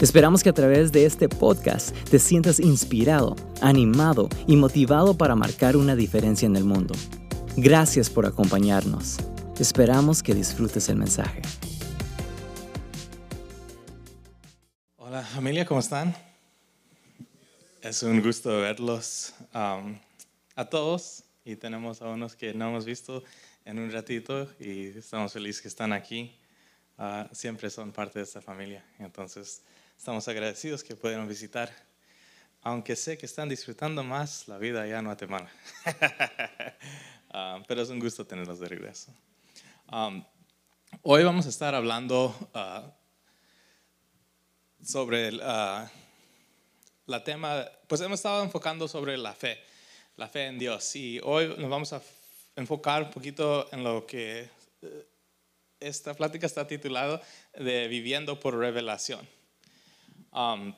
Esperamos que a través de este podcast te sientas inspirado, animado y motivado para marcar una diferencia en el mundo. Gracias por acompañarnos. Esperamos que disfrutes el mensaje. Hola familia, ¿cómo están? Es un gusto verlos um, a todos y tenemos a unos que no hemos visto en un ratito y estamos felices que están aquí. Uh, siempre son parte de esta familia. Entonces, Estamos agradecidos que pueden visitar, aunque sé que están disfrutando más la vida allá en Guatemala. Ah, pero es un gusto tenerlos de regreso. Um, hoy vamos a estar hablando uh, sobre el, uh, la tema, pues hemos estado enfocando sobre la fe, la fe en Dios. Y hoy nos vamos a enfocar un poquito en lo que eh, esta plática está titulado de Viviendo por Revelación. Um,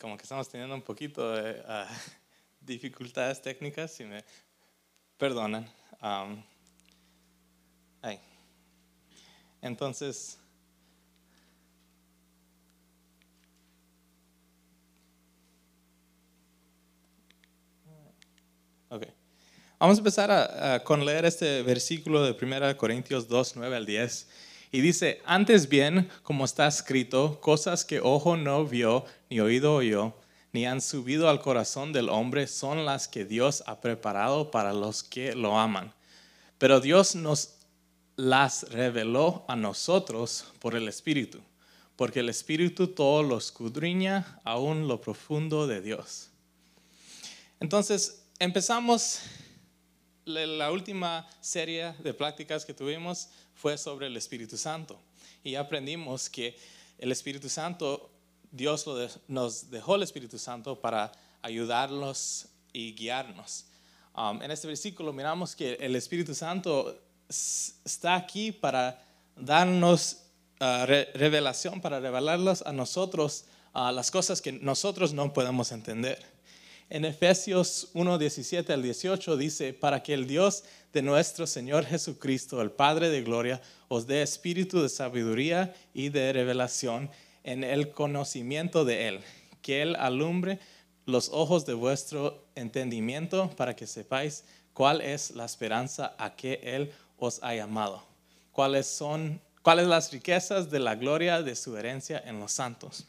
como que estamos teniendo un poquito de uh, dificultades técnicas, si me perdonan. Um, Entonces, okay. Vamos a empezar con leer este versículo de 1 Corintios 2, 9 al 10. Y dice, antes bien, como está escrito, cosas que ojo no vio, ni oído oyó, ni han subido al corazón del hombre, son las que Dios ha preparado para los que lo aman. Pero Dios nos las reveló a nosotros por el Espíritu, porque el Espíritu todo lo escudriña aún lo profundo de Dios. Entonces, empezamos la última serie de prácticas que tuvimos fue sobre el Espíritu Santo. Y aprendimos que el Espíritu Santo, Dios nos dejó el Espíritu Santo para ayudarnos y guiarnos. Um, en este versículo miramos que el Espíritu Santo está aquí para darnos uh, revelación, para revelarlas a nosotros uh, las cosas que nosotros no podemos entender. En Efesios 1, 17 al 18 dice, para que el Dios de nuestro Señor Jesucristo, el Padre de Gloria, os dé espíritu de sabiduría y de revelación en el conocimiento de Él, que Él alumbre los ojos de vuestro entendimiento para que sepáis cuál es la esperanza a que Él os ha llamado, cuáles son cuáles las riquezas de la gloria de su herencia en los santos.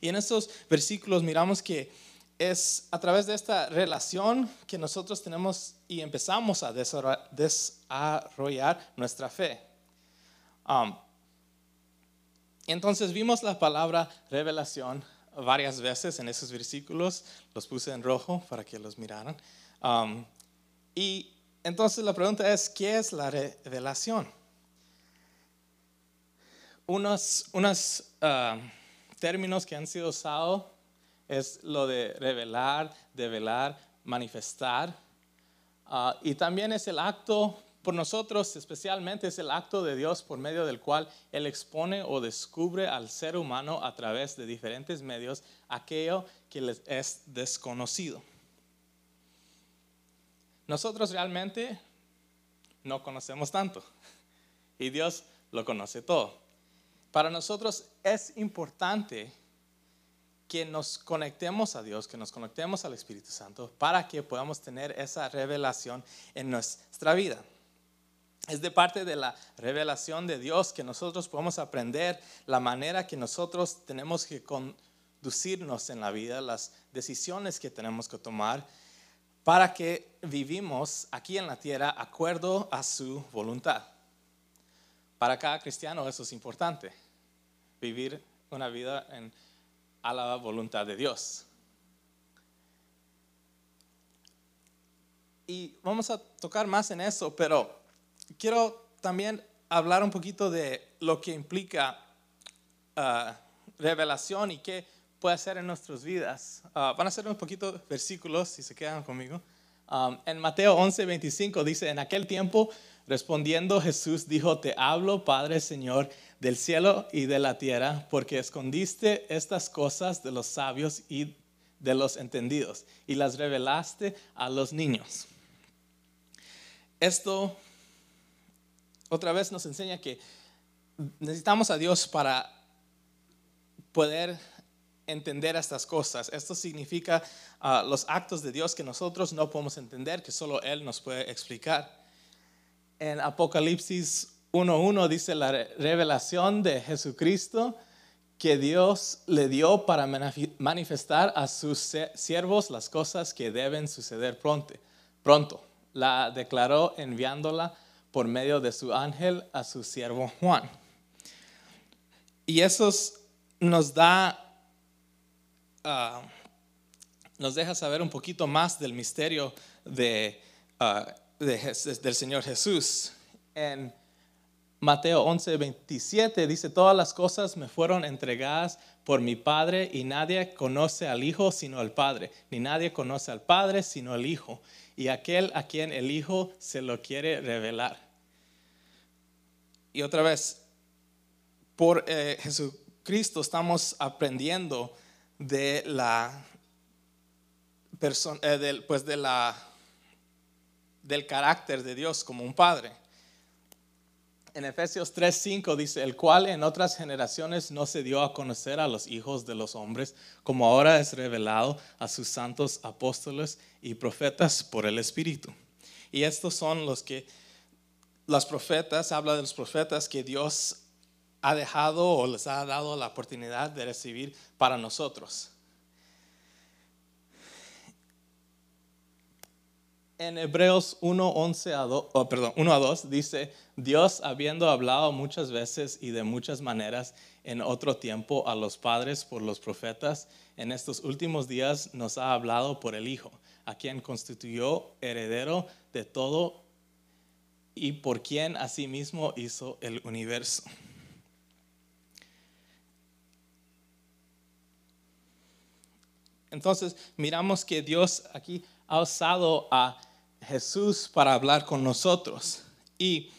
Y en estos versículos miramos que es a través de esta relación que nosotros tenemos y empezamos a desarrollar nuestra fe. Um, entonces vimos la palabra revelación varias veces en esos versículos, los puse en rojo para que los miraran. Um, y entonces la pregunta es, ¿qué es la revelación? Unos, unos uh, términos que han sido usados es lo de revelar, develar, manifestar. Ah, y también es el acto, por nosotros especialmente, es el acto de Dios por medio del cual Él expone o descubre al ser humano a través de diferentes medios aquello que les es desconocido. Nosotros realmente no conocemos tanto y Dios lo conoce todo. Para nosotros es importante que nos conectemos a Dios, que nos conectemos al Espíritu Santo para que podamos tener esa revelación en nuestra vida. Es de parte de la revelación de Dios que nosotros podemos aprender la manera que nosotros tenemos que conducirnos en la vida, las decisiones que tenemos que tomar para que vivimos aquí en la tierra acuerdo a su voluntad. Para cada cristiano eso es importante, vivir una vida en a la voluntad de Dios. Y vamos a tocar más en eso, pero quiero también hablar un poquito de lo que implica ah, revelación y qué puede hacer en nuestras vidas. Ah, van a ser un poquito versículos, si se quedan conmigo. En Mateo 11, 25 dice, en aquel tiempo, respondiendo Jesús dijo, te hablo, Padre Señor, del cielo y de la tierra, porque escondiste estas cosas de los sabios y de los entendidos y las revelaste a los niños. Esto otra vez nos enseña que necesitamos a Dios para poder entender estas cosas. Esto significa ah, los actos de Dios que nosotros no podemos entender, que solo Él nos puede explicar. En Apocalipsis 1.1 dice la revelación de Jesucristo que Dios le dio para manifestar a sus siervos las cosas que deben suceder pronto. pronto. La declaró enviándola por medio de su ángel a su siervo Juan. Y eso nos da, ah, nos deja saber un poquito más del misterio de, ah, del Señor Jesús. En Mateo 11, 27 dice, todas las cosas me fueron entregadas por mi Padre y nadie conoce al Hijo sino al Padre, ni nadie conoce al Padre sino al Hijo, y aquel a quien el Hijo se lo quiere revelar. Y otra vez, por eh, Jesucristo estamos aprendiendo de la persona, eh, del, pues de la, del carácter de Dios como un padre. En Efesios 3:5 dice, el cual en otras generaciones no se dio a conocer a los hijos de los hombres, como ahora es revelado a sus santos apóstoles y profetas por el Espíritu. Y estos son los que los profetas, habla de los profetas que Dios ha dejado o les ha dado la oportunidad de recibir para nosotros. En Hebreos 1, 11 a 2, perdón, 1 a 2 dice, Dios habiendo hablado muchas veces y de muchas maneras en otro tiempo a los padres por los profetas, en estos últimos días nos ha hablado por el Hijo, a quien constituyó heredero de todo y por quien asimismo hizo el universo. Entonces miramos que Dios aquí ha usado a Jesús para hablar con nosotros. Y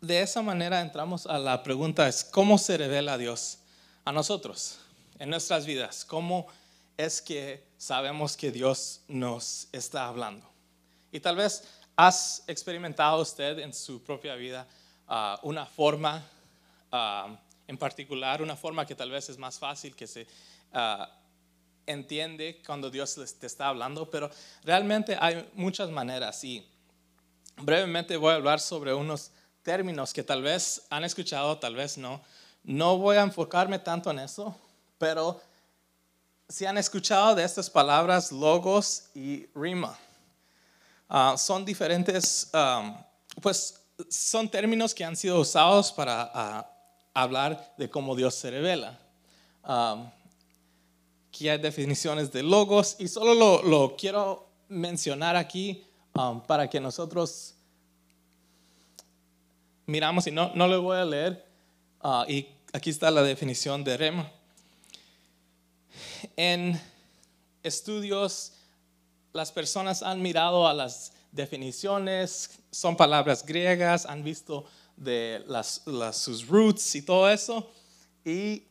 de esa manera entramos a la pregunta es, ¿cómo se revela Dios a nosotros en nuestras vidas? ¿Cómo es que sabemos que Dios nos está hablando? Y tal vez ¿Has experimentado usted en su propia vida ah, una forma ah, en particular, una forma que tal vez es más fácil, que se ah, entiende cuando Dios te está hablando? Pero realmente hay muchas maneras y brevemente voy a hablar sobre unos términos que tal vez han escuchado, tal vez no. No voy a enfocarme tanto en eso, pero si han escuchado de estas palabras logos y rima. Ah, son diferentes, pues son términos que han sido usados para ah, hablar de cómo Dios se revela. Aquí hay definiciones de logos y solo lo, quiero mencionar aquí para que nosotros miramos y no, no le voy a leer. Ah, y aquí está la definición de rema. En estudios las personas han mirado a las definiciones, son palabras griegas, han visto de las, sus roots y todo eso, y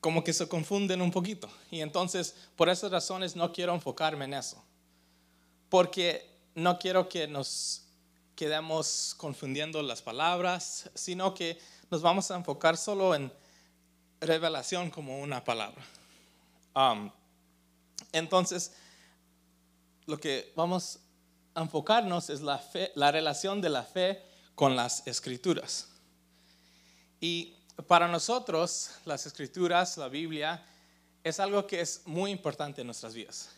como que se confunden un poquito. Y entonces, por esas razones, no quiero enfocarme en eso, porque no quiero que nos quedemos confundiendo las palabras, sino que nos vamos a enfocar solo en revelación como una palabra. Um, entonces, lo que vamos a enfocarnos es la, fe, la relación de la fe con las escrituras. Y para nosotros, las escrituras, la Biblia, es algo que es muy importante en nuestras vidas.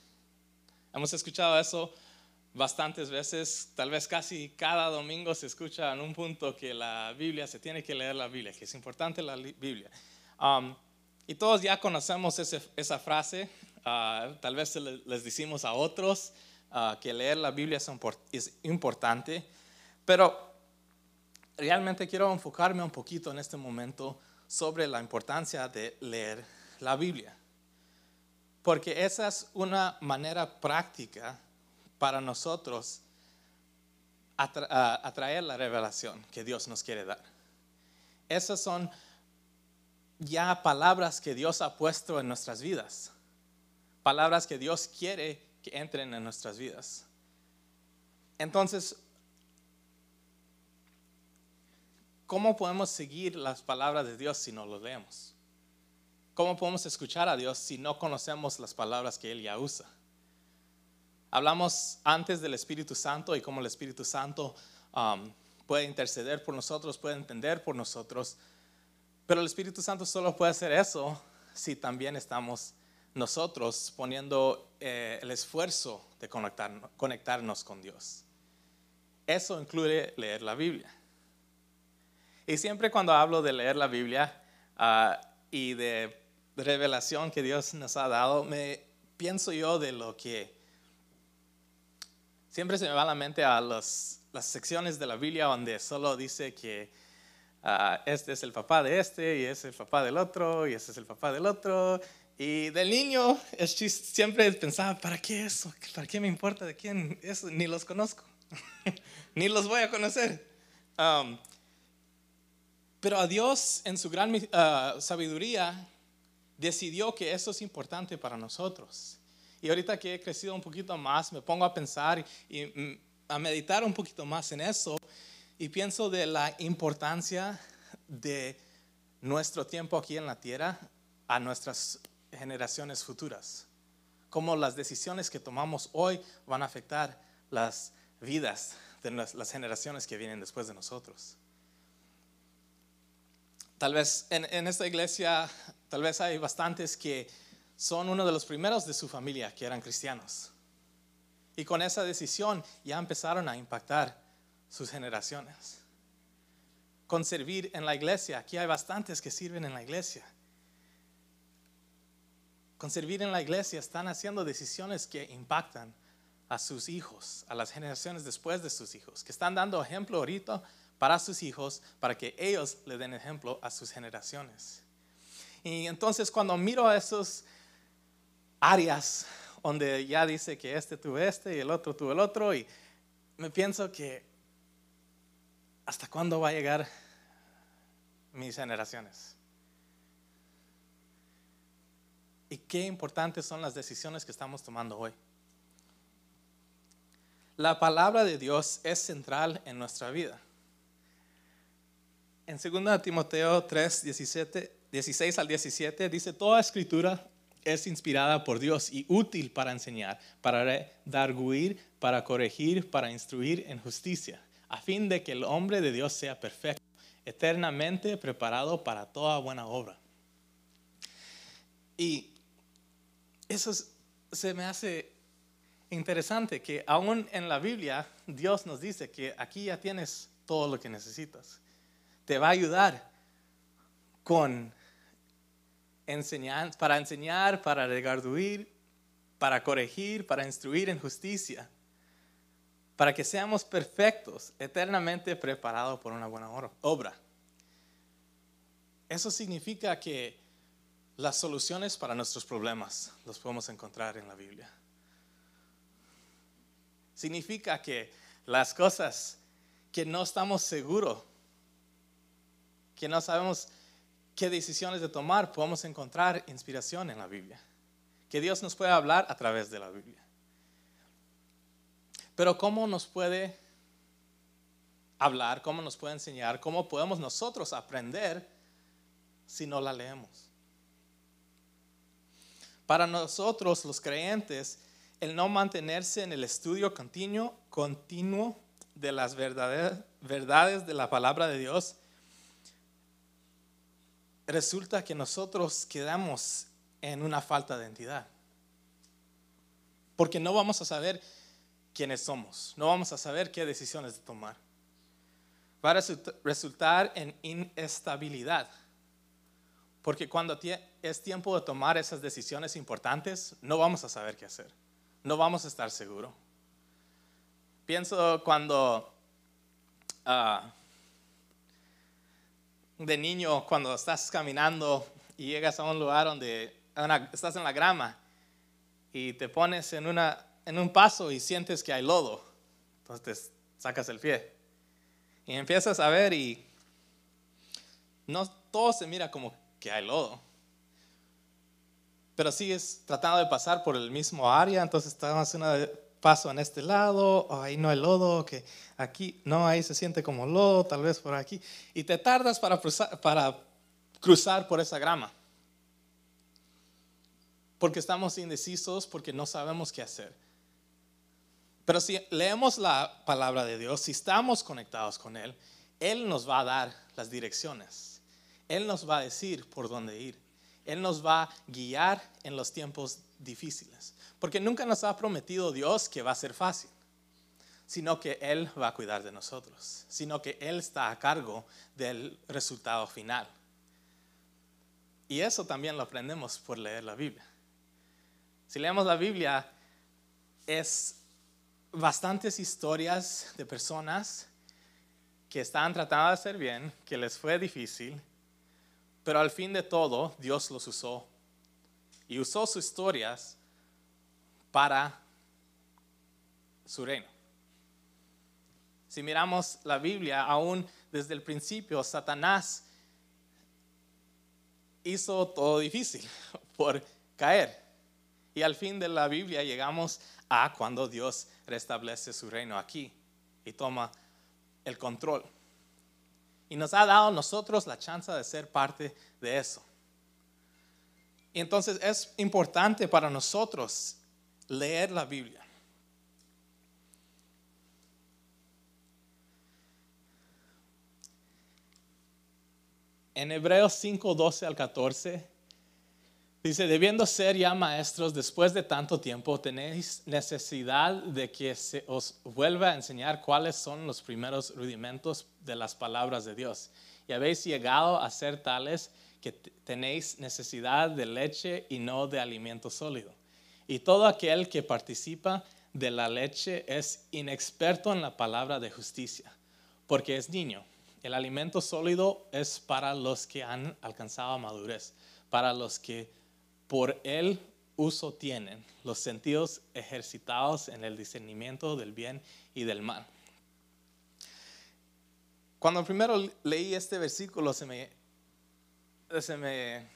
Hemos escuchado eso bastantes veces, tal vez casi cada domingo se escucha en un punto que la Biblia, se tiene que leer la Biblia, que es importante la Biblia. Um, y todos ya conocemos esa frase, Ah, tal vez les decimos a otros ah, que leer la Biblia es importante, pero realmente quiero enfocarme un poquito en este momento sobre la importancia de leer la Biblia. Porque esa es una manera práctica para nosotros atraer la revelación que Dios nos quiere dar. Esas son ya palabras que Dios ha puesto en nuestras vidas. Palabras que Dios quiere que entren en nuestras vidas. Entonces, ¿cómo podemos seguir las palabras de Dios si no lo leemos? ¿Cómo podemos escuchar a Dios si no conocemos las palabras que Él ya usa? Hablamos antes del Espíritu Santo y cómo el Espíritu Santo um, puede interceder por nosotros, puede entender por nosotros, pero el Espíritu Santo solo puede hacer eso si también estamos nosotros poniendo eh, el esfuerzo de conectarnos con Dios. Eso incluye leer la Biblia. Y siempre cuando hablo de leer la Biblia ah, y de revelación que Dios nos ha dado, me pienso yo de lo que siempre se me va a la mente a las secciones de la Biblia donde solo dice que ah, este es el papá de este y es el papá del otro y este es el papá del otro. Y del niño siempre pensaba, ¿para qué eso? ¿Para qué me importa de quién? Eso ni los conozco. ni los voy a conocer. Um, pero a Dios, en su gran uh, sabiduría, decidió que eso es importante para nosotros. Y ahorita que he crecido un poquito más, me pongo a pensar y, mm, a meditar un poquito más en eso y pienso de la importancia de nuestro tiempo aquí en la tierra a nuestras generaciones futuras. Cómo las decisiones que tomamos hoy van a afectar las vidas de las generaciones que vienen después de nosotros. Tal vez en, esta iglesia, tal vez hay bastantes que son uno de los primeros de su familia que eran cristianos. Y con esa decisión ya empezaron a impactar sus generaciones. Con servir en la iglesia, aquí hay bastantes que sirven en la iglesia. Con servir en la iglesia están haciendo decisiones que impactan a sus hijos, a las generaciones después de sus hijos, que están dando ejemplo ahorita para sus hijos, para que ellos le den ejemplo a sus generaciones. Y entonces cuando miro a esas áreas donde ya dice que este tuvo este y el otro tuvo el otro, y me pienso que hasta cuándo va a llegar mis generaciones. Y qué importantes son las decisiones que estamos tomando hoy. La palabra de Dios es central en nuestra vida. En 2 Timoteo 3, 17, 16 al 17 dice, toda escritura es inspirada por Dios y útil para enseñar, para darguir, para corregir, para instruir en justicia, a fin de que el hombre de Dios sea perfecto, eternamente preparado para toda buena obra. Y eso se me hace interesante que aún en la Biblia Dios nos dice que aquí ya tienes todo lo que necesitas. Te va a ayudar con para enseñar, para regarduir, para corregir, para instruir en justicia, para que seamos perfectos, eternamente preparados por una buena obra. Eso significa que las soluciones para nuestros problemas los podemos encontrar en la Biblia significa que las cosas que no estamos seguros, que no sabemos qué decisiones de tomar, podemos encontrar inspiración en la Biblia. Que Dios nos puede hablar a través de la Biblia. Pero ¿cómo nos puede hablar? ¿Cómo nos puede enseñar? ¿Cómo podemos nosotros aprender si no la leemos? Para nosotros los creyentes, el no mantenerse en el estudio continuo, continuo de las verdades de la palabra de Dios, resulta que nosotros quedamos en una falta de identidad. Porque no vamos a saber quiénes somos, no vamos a saber qué decisiones tomar. Va a resultar en inestabilidad. Porque cuando es tiempo de tomar esas decisiones importantes, no vamos a saber qué hacer no vamos a estar seguros. Pienso cuando, ah, de niño cuando estás caminando y llegas a un lugar donde estás en la grama y te pones en, una, en un paso y sientes que hay lodo. Entonces sacas el pie. Y empiezas a ver y no todo se mira como que hay lodo. Pero sigues tratando de pasar por el mismo área, entonces estás un paso en este lado, ahí no hay lodo, que aquí, no, ahí se siente como lodo, tal vez por aquí. Y te tardas para para cruzar por esa grama porque estamos indecisos, porque no sabemos qué hacer. Pero si leemos la palabra de Dios, si estamos conectados con Él, Él nos va a dar las direcciones. Él nos va a decir por dónde ir. Él nos va a guiar en los tiempos difíciles. Porque nunca nos ha prometido Dios que va a ser fácil, sino que Él va a cuidar de nosotros, sino que Él está a cargo del resultado final. Y eso también lo aprendemos por leer la Biblia. Si leemos la Biblia, es bastantes historias de personas que estaban tratando de hacer bien, que les fue difícil, pero al fin de todo Dios los usó y usó sus historias para su reino. Si miramos la Biblia, aún desde el principio, Satanás hizo todo difícil por caer. Y al fin de la Biblia llegamos a cuando Dios restablece su reino aquí y toma el control. Y nos ha dado a nosotros la chance de ser parte de eso. Y entonces es importante para nosotros leer la Biblia. En Hebreos 5, 12 al 14 Dice, debiendo ser ya maestros después de tanto tiempo, tenéis necesidad de que se os vuelva a enseñar cuáles son los primeros rudimentos de las palabras de Dios. Y habéis llegado a ser tales que tenéis necesidad de leche y no de alimento sólido. Y todo aquel que participa de la leche es inexperto en la palabra de justicia, porque es niño. El alimento sólido es para los que han alcanzado madurez, para los que por el uso tienen los sentidos ejercitados en el discernimiento del bien y del mal. Cuando primero leí este versículo se me, se me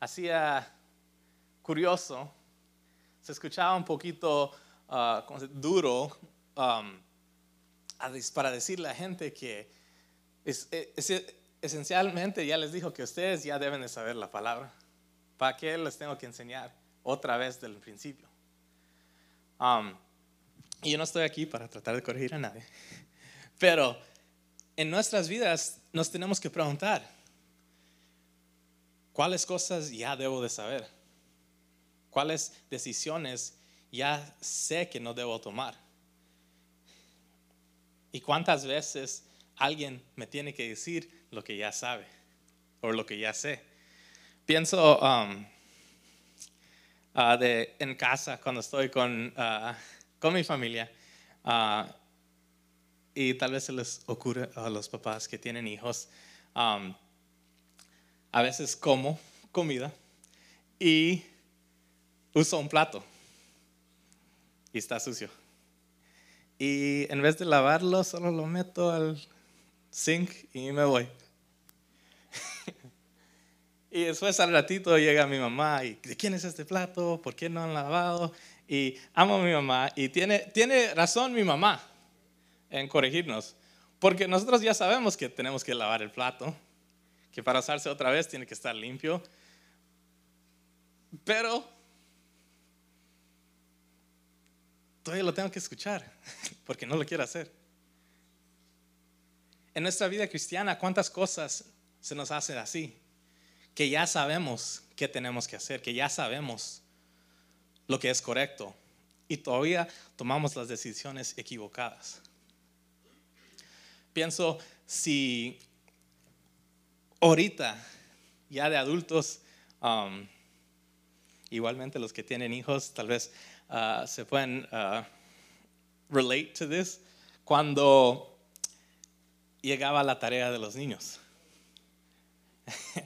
hacía curioso, se escuchaba un poquito uh, duro um, para decirle a la gente que esencialmente ya les dijo que ustedes ya deben de saber la palabra. ¿Para qué les tengo que enseñar otra vez del principio? Um, y yo no estoy aquí para tratar de corregir a nadie, pero en nuestras vidas nos tenemos que preguntar, ¿cuáles cosas ya debo de saber? ¿Cuáles decisiones ya sé que no debo tomar? ¿Y cuántas veces alguien me tiene que decir lo que ya sabe o lo que ya sé? Pienso um, de, en casa cuando estoy con, uh, con mi familia uh, y tal vez se les ocurre a los papás que tienen hijos, um, a veces como comida y uso un plato y está sucio. Y en vez de lavarlo, solo lo meto al sink y me voy. Y después al ratito llega mi mamá y ¿de quién es este plato? ¿Por qué no han lavado? Y amo a mi mamá y tiene, tiene razón mi mamá en corregirnos. Porque nosotros ya sabemos que tenemos que lavar el plato, que para usarse otra vez tiene que estar limpio. Pero todavía lo tengo que escuchar porque no lo quiero hacer. En nuestra vida cristiana, ¿cuántas cosas se nos hacen así? Que ya sabemos qué tenemos que hacer, que ya sabemos lo que es correcto y todavía tomamos las decisiones equivocadas. Pienso si ahorita, ya de adultos, um, igualmente los que tienen hijos, tal vez uh, se pueden uh, relate to this, cuando llegaba la tarea de los niños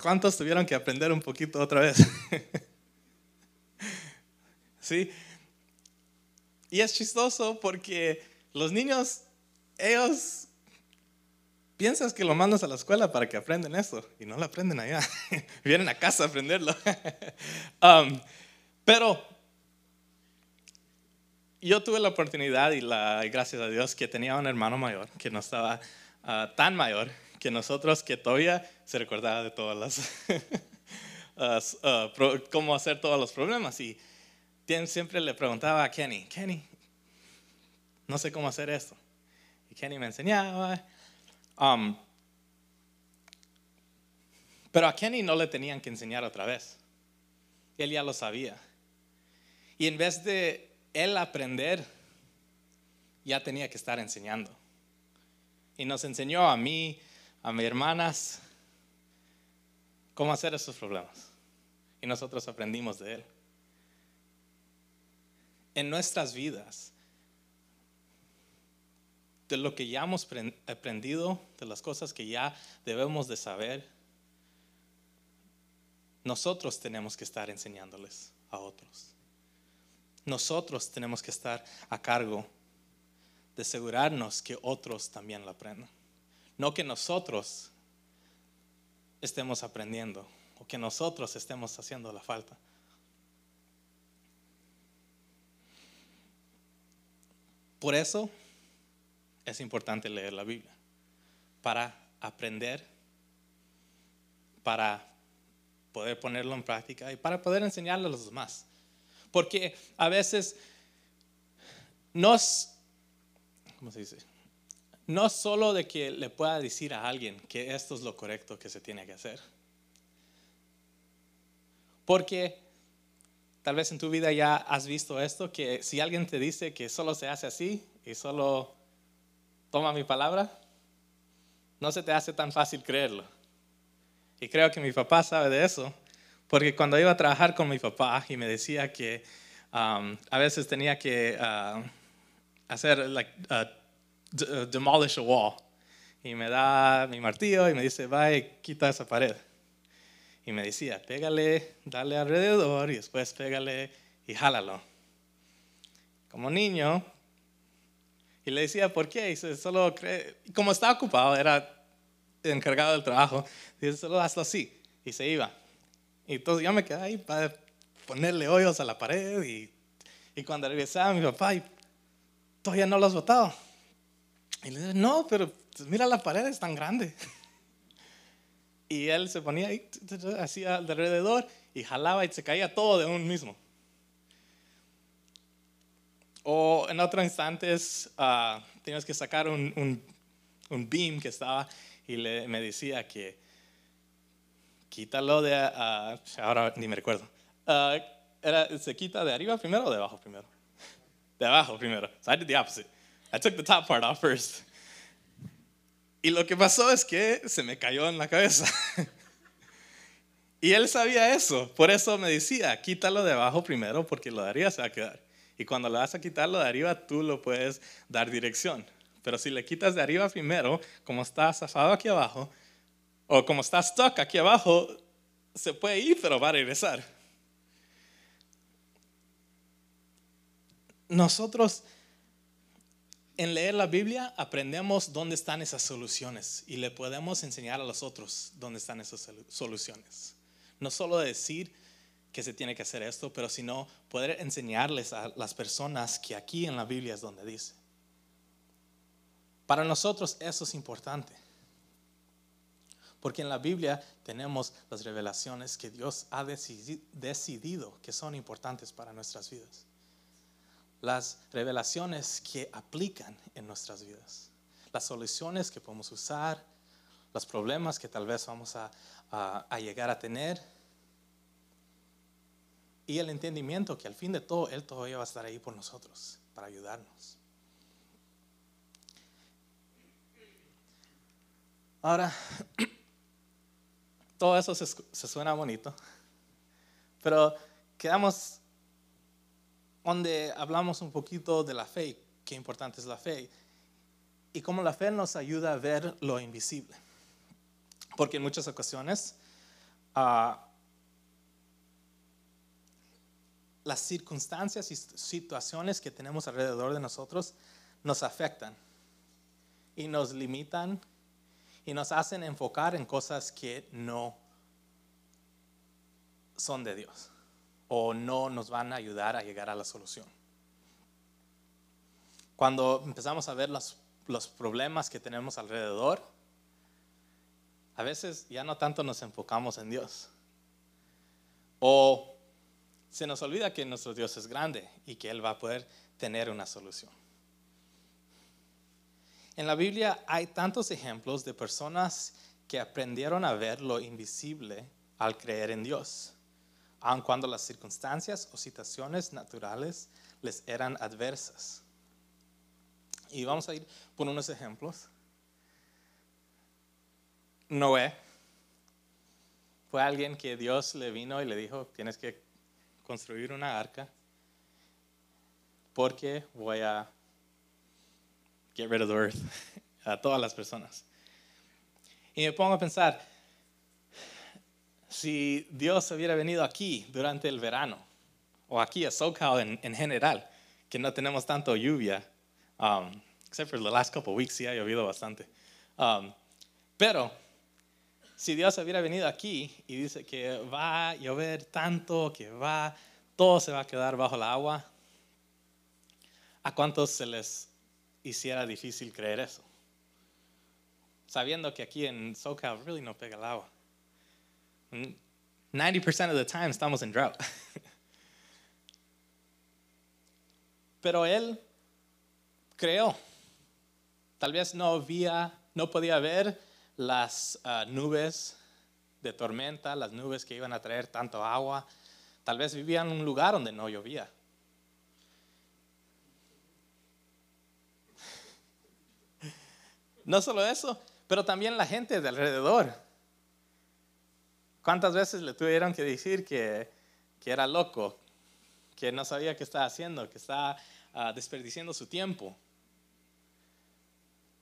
¿Cuántos tuvieron que aprender un poquito otra vez? ¿Sí? Y es chistoso porque los niños, ellos piensas que lo mandas a la escuela para que aprendan esto y no lo aprenden allá. Vienen a casa a aprenderlo. Um, pero yo tuve la oportunidad y la gracias a Dios que tenía un hermano mayor que no estaba ah, tan mayor que nosotros que todavía se recordaba de todas las uh, cómo hacer todos los problemas y siempre le preguntaba a Kenny, Kenny, no sé cómo hacer esto. Y Kenny me enseñaba. Um, pero a Kenny no le tenían que enseñar otra vez. Él ya lo sabía. Y en vez de él aprender, ya tenía que estar enseñando. Y nos enseñó a mí, a mis hermanas, cómo hacer esos problemas. Y nosotros aprendimos de él. En nuestras vidas, de lo que ya hemos aprendido, de las cosas que ya debemos de saber, nosotros tenemos que estar enseñándoles a otros. Nosotros tenemos que estar a cargo de asegurarnos que otros también lo aprendan. No que nosotros estemos aprendiendo o que nosotros estemos haciendo la falta. Por eso es importante leer la Biblia, para aprender, para poder ponerlo en práctica y para poder enseñarle a los demás. Porque a veces nos, ¿cómo se dice? No solo de que le pueda decir a alguien que esto es lo correcto que se tiene que hacer. Porque tal vez en tu vida ya has visto esto, que si alguien te dice que solo se hace así y solo toma mi palabra, no se te hace tan fácil creerlo. Y creo que mi papá sabe de eso, porque cuando iba a trabajar con mi papá y me decía que um, a veces tenía que uh, hacer, uh, demolish a wall, y me da mi martillo y me dice, y quita esa pared. Y me decía, pégale, dale alrededor y después pégale y jálalo. Como niño, y le decía, ¿por qué? Y dice, solo cree, como estaba ocupado, era encargado del trabajo, dice, solo hazlo así. Y se iba. Y entonces yo me quedé ahí para ponerle hoyos a la pared y, y cuando regresaba mi papá, y, todavía no lo has botado. Y le dije, no, pero pues, mira la pared, es tan grande. Y él se ponía ahí, hacía alrededor y jalaba y se caía todo de un mismo. O en otros instantes uh, tenías que sacar un, un, un, beam que estaba y le, me decía que quítalo de, ahora ni me recuerdo, uh, ¿se quita de arriba primero o de abajo primero? De abajo primero. So I did the opposite. I took the top part off first. Y lo que pasó es que se me cayó en la cabeza. y él sabía eso, por eso me decía, quítalo de abajo primero porque lo de arriba se va a quedar. Y cuando le vas a quitarlo de arriba, tú lo puedes dar dirección. Pero si le quitas de arriba primero, como está zafado aquí abajo, o como está stuck aquí abajo, se puede ir, pero va a regresar. Nosotros en leer la Biblia aprendemos dónde están esas soluciones y le podemos enseñar a los otros dónde están esas soluciones. No solo decir, que se tiene que hacer esto, pero sino poder enseñarles a las personas que aquí en la Biblia es donde dice. Para nosotros eso es importante. Porque en la Biblia tenemos las revelaciones que Dios ha decidido que son importantes para nuestras vidas. Las revelaciones que aplican en nuestras vidas. Las soluciones que podemos usar. Los problemas que tal vez vamos a, llegar a tener y el entendimiento que al fin de todo Él todavía va a estar ahí por nosotros, para ayudarnos. Ahora, todo eso se, se suena bonito, pero quedamos donde hablamos un poquito de la fe, qué importante es la fe. y cómo la fe nos ayuda a ver lo invisible. Porque en muchas ocasiones ah, las circunstancias y situaciones que tenemos alrededor de nosotros nos afectan y nos limitan y nos hacen enfocar en cosas que no son de Dios o no nos van a ayudar a llegar a la solución. Cuando empezamos a ver los, los problemas que tenemos alrededor, a veces ya no tanto nos enfocamos en Dios. O se nos olvida que nuestro Dios es grande y que Él va a poder tener una solución. En la Biblia hay tantos ejemplos de personas que aprendieron a ver lo invisible al creer en Dios, aun cuando las circunstancias o situaciones naturales les eran adversas. Y vamos a ir por unos ejemplos. Noé fue alguien que Dios le vino y le dijo, tienes que construir una arca porque voy a get rid of the earth a todas las personas. Y me pongo a pensar, si Dios hubiera venido aquí durante el verano, o aquí a SoCal en, en general, que no tenemos tanto lluvia, um, except for the last couple of weeks, sí ha llovido bastante. Um, pero si Dios hubiera venido aquí y dice que va a llover tanto, que va, todo se va a quedar bajo el agua, ¿a cuántos se les hiciera difícil creer eso? Sabiendo que aquí en SoCal really no pega el agua. 90% of the time estamos en drought. Pero él creó. Tal vez no había, no podía ver las ah, nubes de tormenta, las nubes que iban a traer tanto agua. Tal vez vivía en un lugar donde no llovía. No solo eso, pero también la gente de alrededor. ¿Cuántas veces le tuvieron que decir que, que era loco, que no sabía qué estaba haciendo, que estaba ah, desperdiciando su tiempo?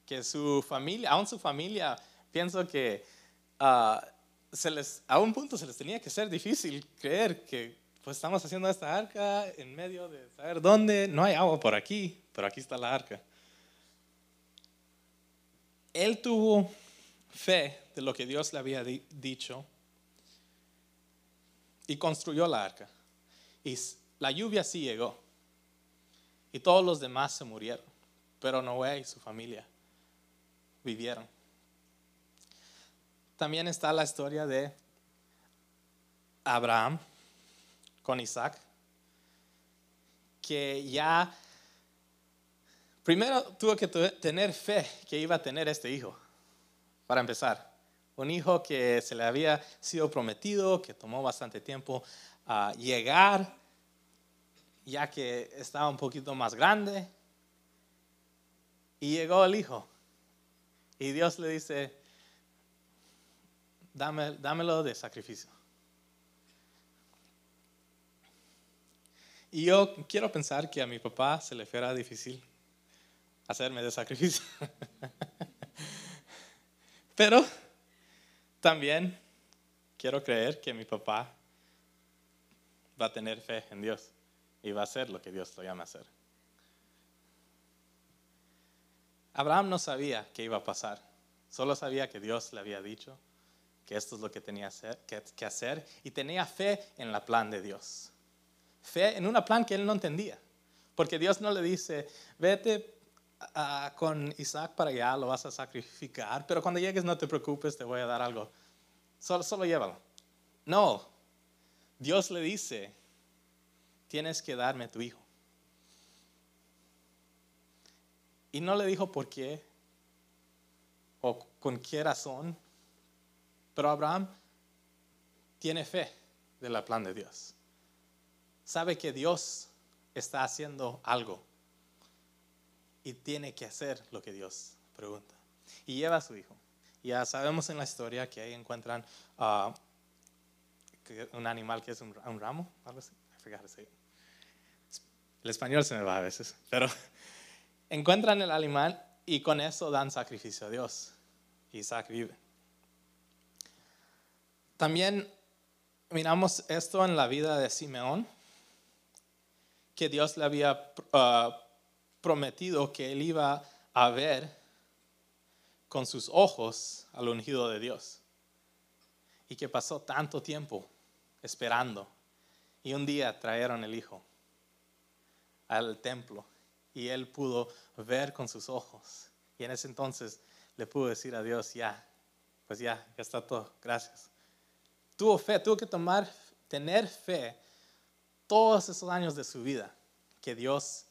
Que su familia, aún su familia pienso que ah, se les, a un punto se les tenía que ser difícil creer que pues estamos haciendo esta arca en medio de saber dónde, no hay agua por aquí, pero aquí está la arca. Él tuvo fe de lo que Dios le había dicho y construyó la arca. Y la lluvia sí llegó. Y todos los demás se murieron. Pero Noé y su familia vivieron. También está la historia de Abraham con Isaac, que ya primero tuvo que tener fe que iba a tener este hijo, para empezar. Un hijo que se le había sido prometido, que tomó bastante tiempo a llegar, ya que estaba un poquito más grande. Y llegó el hijo. Y Dios le dice, Dame, dámelo de sacrificio. Y yo quiero pensar que a mi papá se le fuera difícil hacerme de sacrificio. Pero también quiero creer que mi papá va a tener fe en Dios y va a hacer lo que Dios lo llama a hacer. Abraham no sabía qué iba a pasar, solo sabía que Dios le había dicho que esto es lo que tenía que hacer y tenía fe en la plan de Dios. Fe en una plan que él no entendía. Porque Dios no le dice, vete con Isaac para allá, lo vas a sacrificar, pero cuando llegues no te preocupes, te voy a dar algo. Solo, solo llévalo. No, Dios le dice, tienes que darme tu hijo. Y no le dijo por qué o con qué razón, pero Abraham tiene fe de la plan de Dios. Sabe que Dios está haciendo algo y tiene que hacer lo que Dios pregunta. Y lleva a su hijo. Ya sabemos en la historia que ahí encuentran uh, un animal que es un, ramo, algo así. El español se me va a veces, pero encuentran el animal y con eso dan sacrificio a Dios. Isaac vive. También miramos esto en la vida de Simeón, que Dios le había ah, prometido que él iba a ver con sus ojos al ungido de Dios. Y que pasó tanto tiempo esperando. Y un día trajeron el hijo al templo y él pudo ver con sus ojos. Y en ese entonces le pudo decir a Dios, ya, pues ya, ya está todo, gracias. Tuvo fe, tuvo que tomar, tener fe todos esos años de su vida que Dios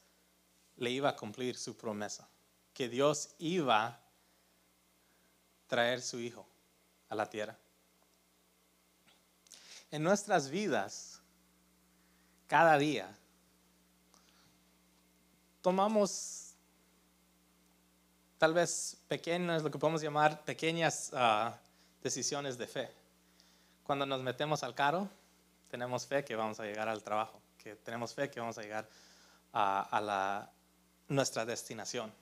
le iba a cumplir su promesa, que Dios iba a traer su hijo a la tierra. En nuestras vidas, cada día, tomamos tal vez pequeñas, lo que podemos llamar pequeñas ah, decisiones de fe. Cuando nos metemos al carro, tenemos fe que vamos a llegar al trabajo, que tenemos fe que vamos a llegar a, la, nuestra destinación.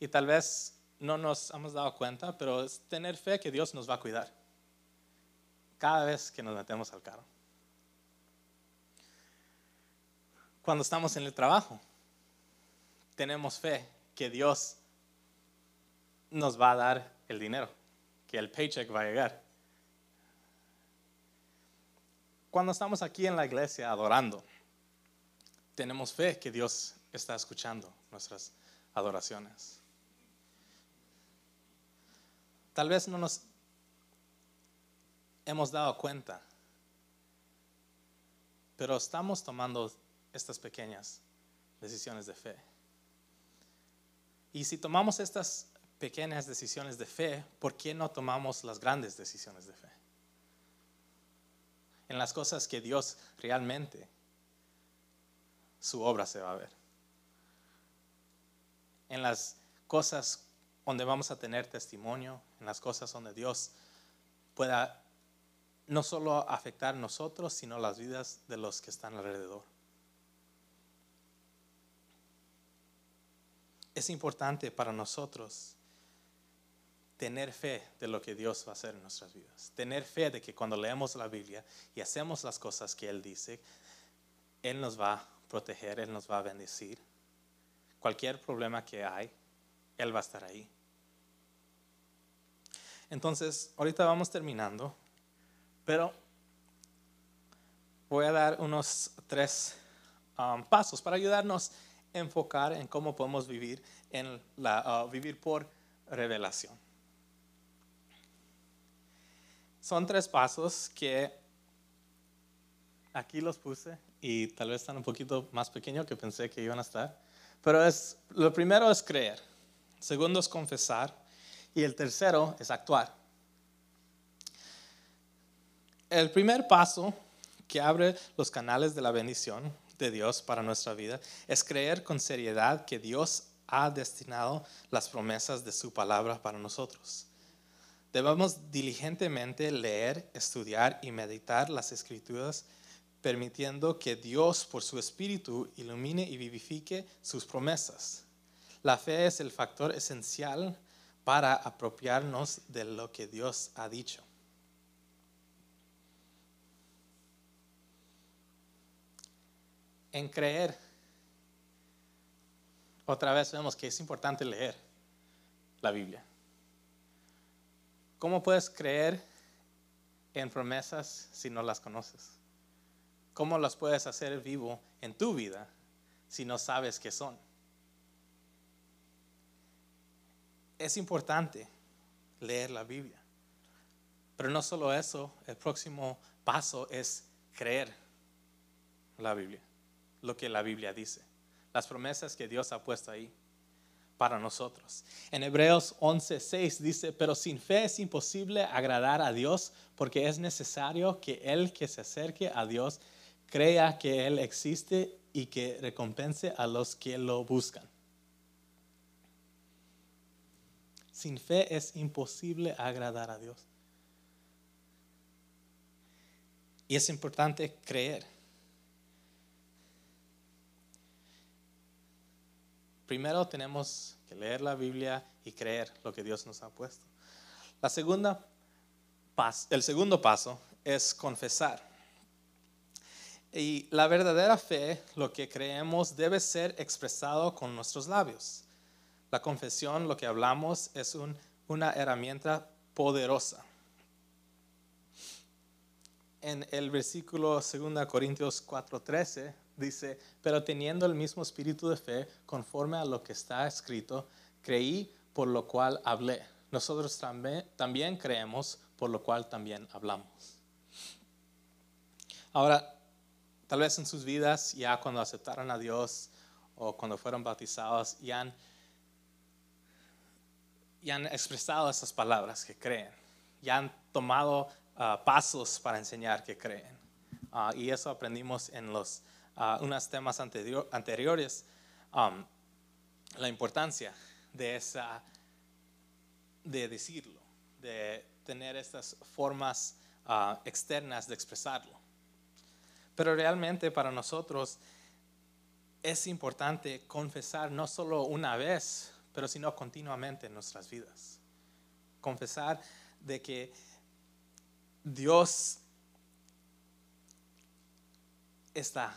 Y tal vez no nos hemos dado cuenta, pero es tener fe que Dios nos va a cuidar cada vez que nos metemos al carro. Cuando estamos en el trabajo, tenemos fe que Dios nos va a dar el dinero, que el paycheck va a llegar. Cuando estamos aquí en la iglesia adorando, tenemos fe que Dios está escuchando nuestras adoraciones. Tal vez no nos hemos dado cuenta, pero estamos tomando estas pequeñas decisiones de fe. Y si tomamos estas pequeñas decisiones de fe, ¿por qué no tomamos las grandes decisiones de fe? En las cosas que Dios realmente, su obra se va a ver. En las cosas donde vamos a tener testimonio, en las cosas donde Dios pueda no solo afectar nosotros, sino las vidas de los que están alrededor. es importante para nosotros tener fe de lo que Dios va a hacer en nuestras vidas. Tener fe de que cuando leemos la Biblia y hacemos las cosas que Él dice, Él nos va a proteger, Él nos va a bendecir. Cualquier problema que hay, Él va a estar ahí. Entonces, ahorita vamos terminando, pero voy a dar unos tres um, pasos para ayudarnos enfocar en cómo podemos vivir, en la, ah, vivir por revelación. Son tres pasos que aquí los puse y tal vez están un poquito más pequeños que pensé que iban a estar. Pero es, lo primero es creer, segundo es confesar y el tercero es actuar. El primer paso que abre los canales de la bendición de Dios para nuestra vida es creer con seriedad que Dios ha destinado las promesas de su palabra para nosotros. Debemos diligentemente leer, estudiar y meditar las escrituras, permitiendo que Dios por su Espíritu ilumine y vivifique sus promesas. La fe es el factor esencial para apropiarnos de lo que Dios ha dicho. en creer. Otra vez vemos que es importante leer la Biblia. ¿Cómo puedes creer en promesas si no las conoces? ¿Cómo las puedes hacer vivo en tu vida si no sabes qué son? Es importante leer la Biblia. Pero no solo eso, el próximo paso es creer la Biblia lo que la Biblia dice, las promesas que Dios ha puesto ahí para nosotros. En Hebreos 11:6 dice, pero sin fe es imposible agradar a Dios porque es necesario que el que se acerque a Dios crea que Él existe y que recompense a los que lo buscan. Sin fe es imposible agradar a Dios. Y es importante creer Primero tenemos que leer la Biblia y creer lo que Dios nos ha puesto. La segunda, el segundo paso es confesar. Y la verdadera fe, lo que creemos, debe ser expresado con nuestros labios. La confesión, lo que hablamos, es una herramienta poderosa. En el versículo 2 Corintios 4:13 dice, pero teniendo el mismo espíritu de fe, conforme a lo que está escrito, creí, por lo cual hablé. Nosotros también, también creemos, por lo cual también hablamos. Ahora, tal vez en sus vidas, ya cuando aceptaron a Dios o cuando fueron bautizados, ya han, han expresado esas palabras que creen, ya han tomado ah, pasos para enseñar que creen. Ah, y eso aprendimos en los unos temas anteriores, um, la importancia de, esa, de decirlo, de tener estas formas externas de expresarlo. Pero realmente para nosotros es importante confesar no solo una vez, pero sino continuamente en nuestras vidas. Confesar de que Dios está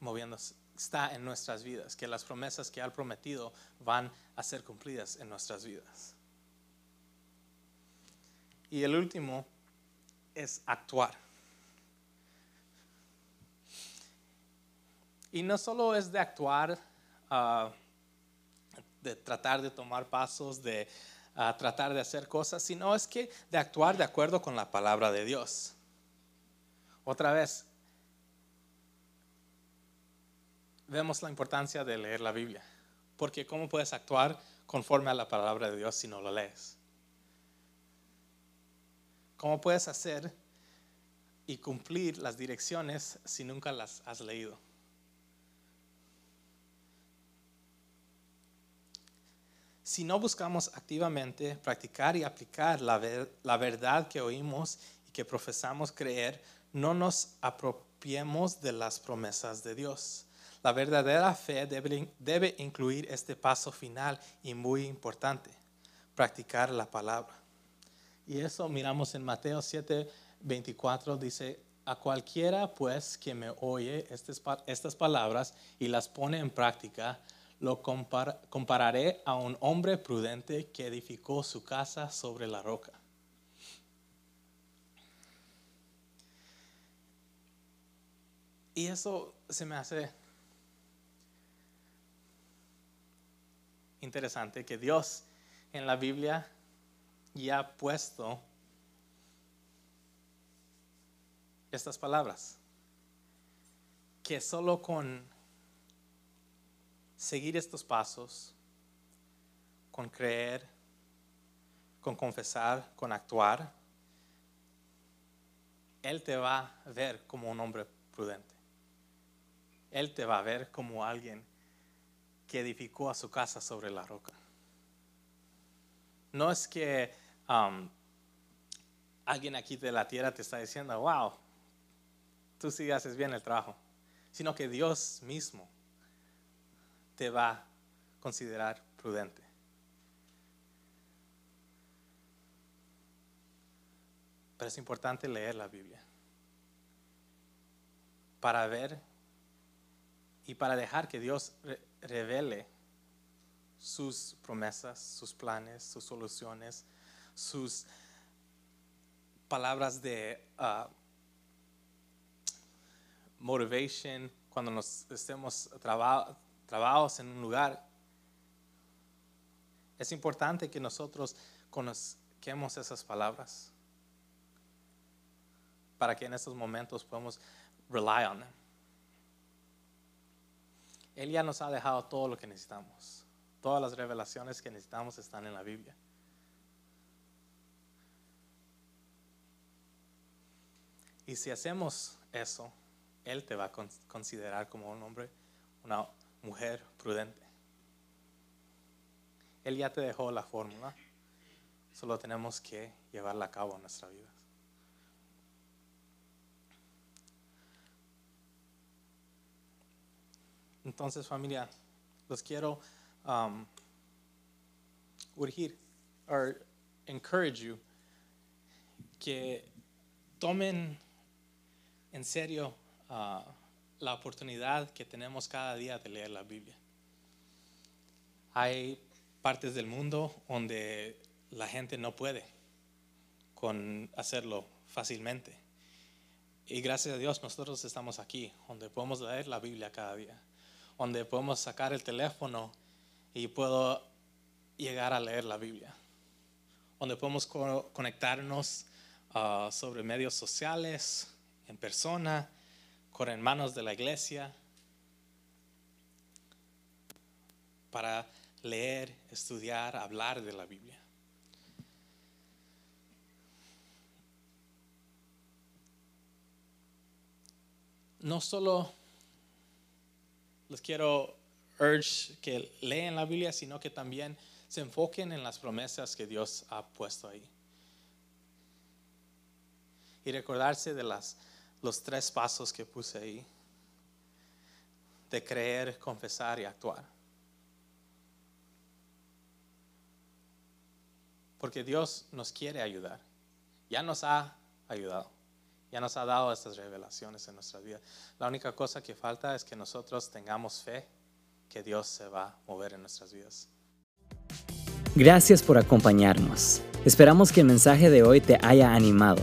moviéndose, está en nuestras vidas, que las promesas que ha prometido van a ser cumplidas en nuestras vidas. Y el último es actuar. Y no solo es de actuar, ah, de tratar de tomar pasos, de ah, tratar de hacer cosas, sino es que de actuar de acuerdo con la palabra de Dios. Otra vez, vemos la importancia de leer la Biblia. Porque ¿cómo puedes actuar conforme a la palabra de Dios si no lo lees? ¿Cómo puedes hacer y cumplir las direcciones si nunca las has leído? Si no buscamos activamente practicar y aplicar la, la verdad que oímos y que profesamos creer, no nos apropiemos de las promesas de Dios. La verdadera fe debe, incluir este paso final y muy importante, practicar la palabra. Y eso miramos en Mateo 7, 24, dice, a cualquiera pues que me oye estas, palabras y las pone en práctica, lo compararé a un hombre prudente que edificó su casa sobre la roca. Y eso se me hace interesante que Dios en la Biblia ya ha puesto estas palabras, que solo con seguir estos pasos, con creer, con confesar, con actuar, Él te va a ver como un hombre prudente. Él te va a ver como alguien que edificó a su casa sobre la roca. No es que um, alguien aquí de la tierra te está diciendo, wow, tú sí haces bien el trabajo, sino que Dios mismo te va a considerar prudente. Pero es importante leer la Biblia para ver y para dejar que Dios revele sus promesas, sus planes, sus soluciones, sus palabras de uh, motivation cuando nos estemos trabados en un lugar. Es importante que nosotros conozcamos esas palabras para que en estos momentos podamos rely on them. Él ya nos ha dejado todo lo que necesitamos. Todas las revelaciones que necesitamos están en la Biblia. Y si hacemos eso, Él te va a considerar como un hombre, una mujer prudente. Él ya te dejó la fórmula, solo tenemos que llevarla a cabo en nuestra vida. Entonces, familia, los quiero um, urgir or encourage you que tomen en serio ah, la oportunidad que tenemos cada día de leer la Biblia. Hay partes del mundo donde la gente no puede con hacerlo fácilmente. Y gracias a Dios nosotros estamos aquí, donde podemos leer la Biblia cada día, donde podemos sacar el teléfono y puedo llegar a leer la Biblia, donde podemos conectarnos ah, sobre medios sociales, en persona, con hermanos de la iglesia, para leer, estudiar, hablar de la Biblia. No solo les quiero urge que lean la Biblia, sino que también se enfoquen en las promesas que Dios ha puesto ahí. Y recordarse de las, los tres pasos que puse ahí. De creer, confesar y actuar. Porque Dios nos quiere ayudar. Ya nos ha ayudado. Ya nos ha dado estas revelaciones en nuestra vida. La única cosa que falta es que nosotros tengamos fe que Dios se va a mover en nuestras vidas. Gracias por acompañarnos. Esperamos que el mensaje de hoy te haya animado.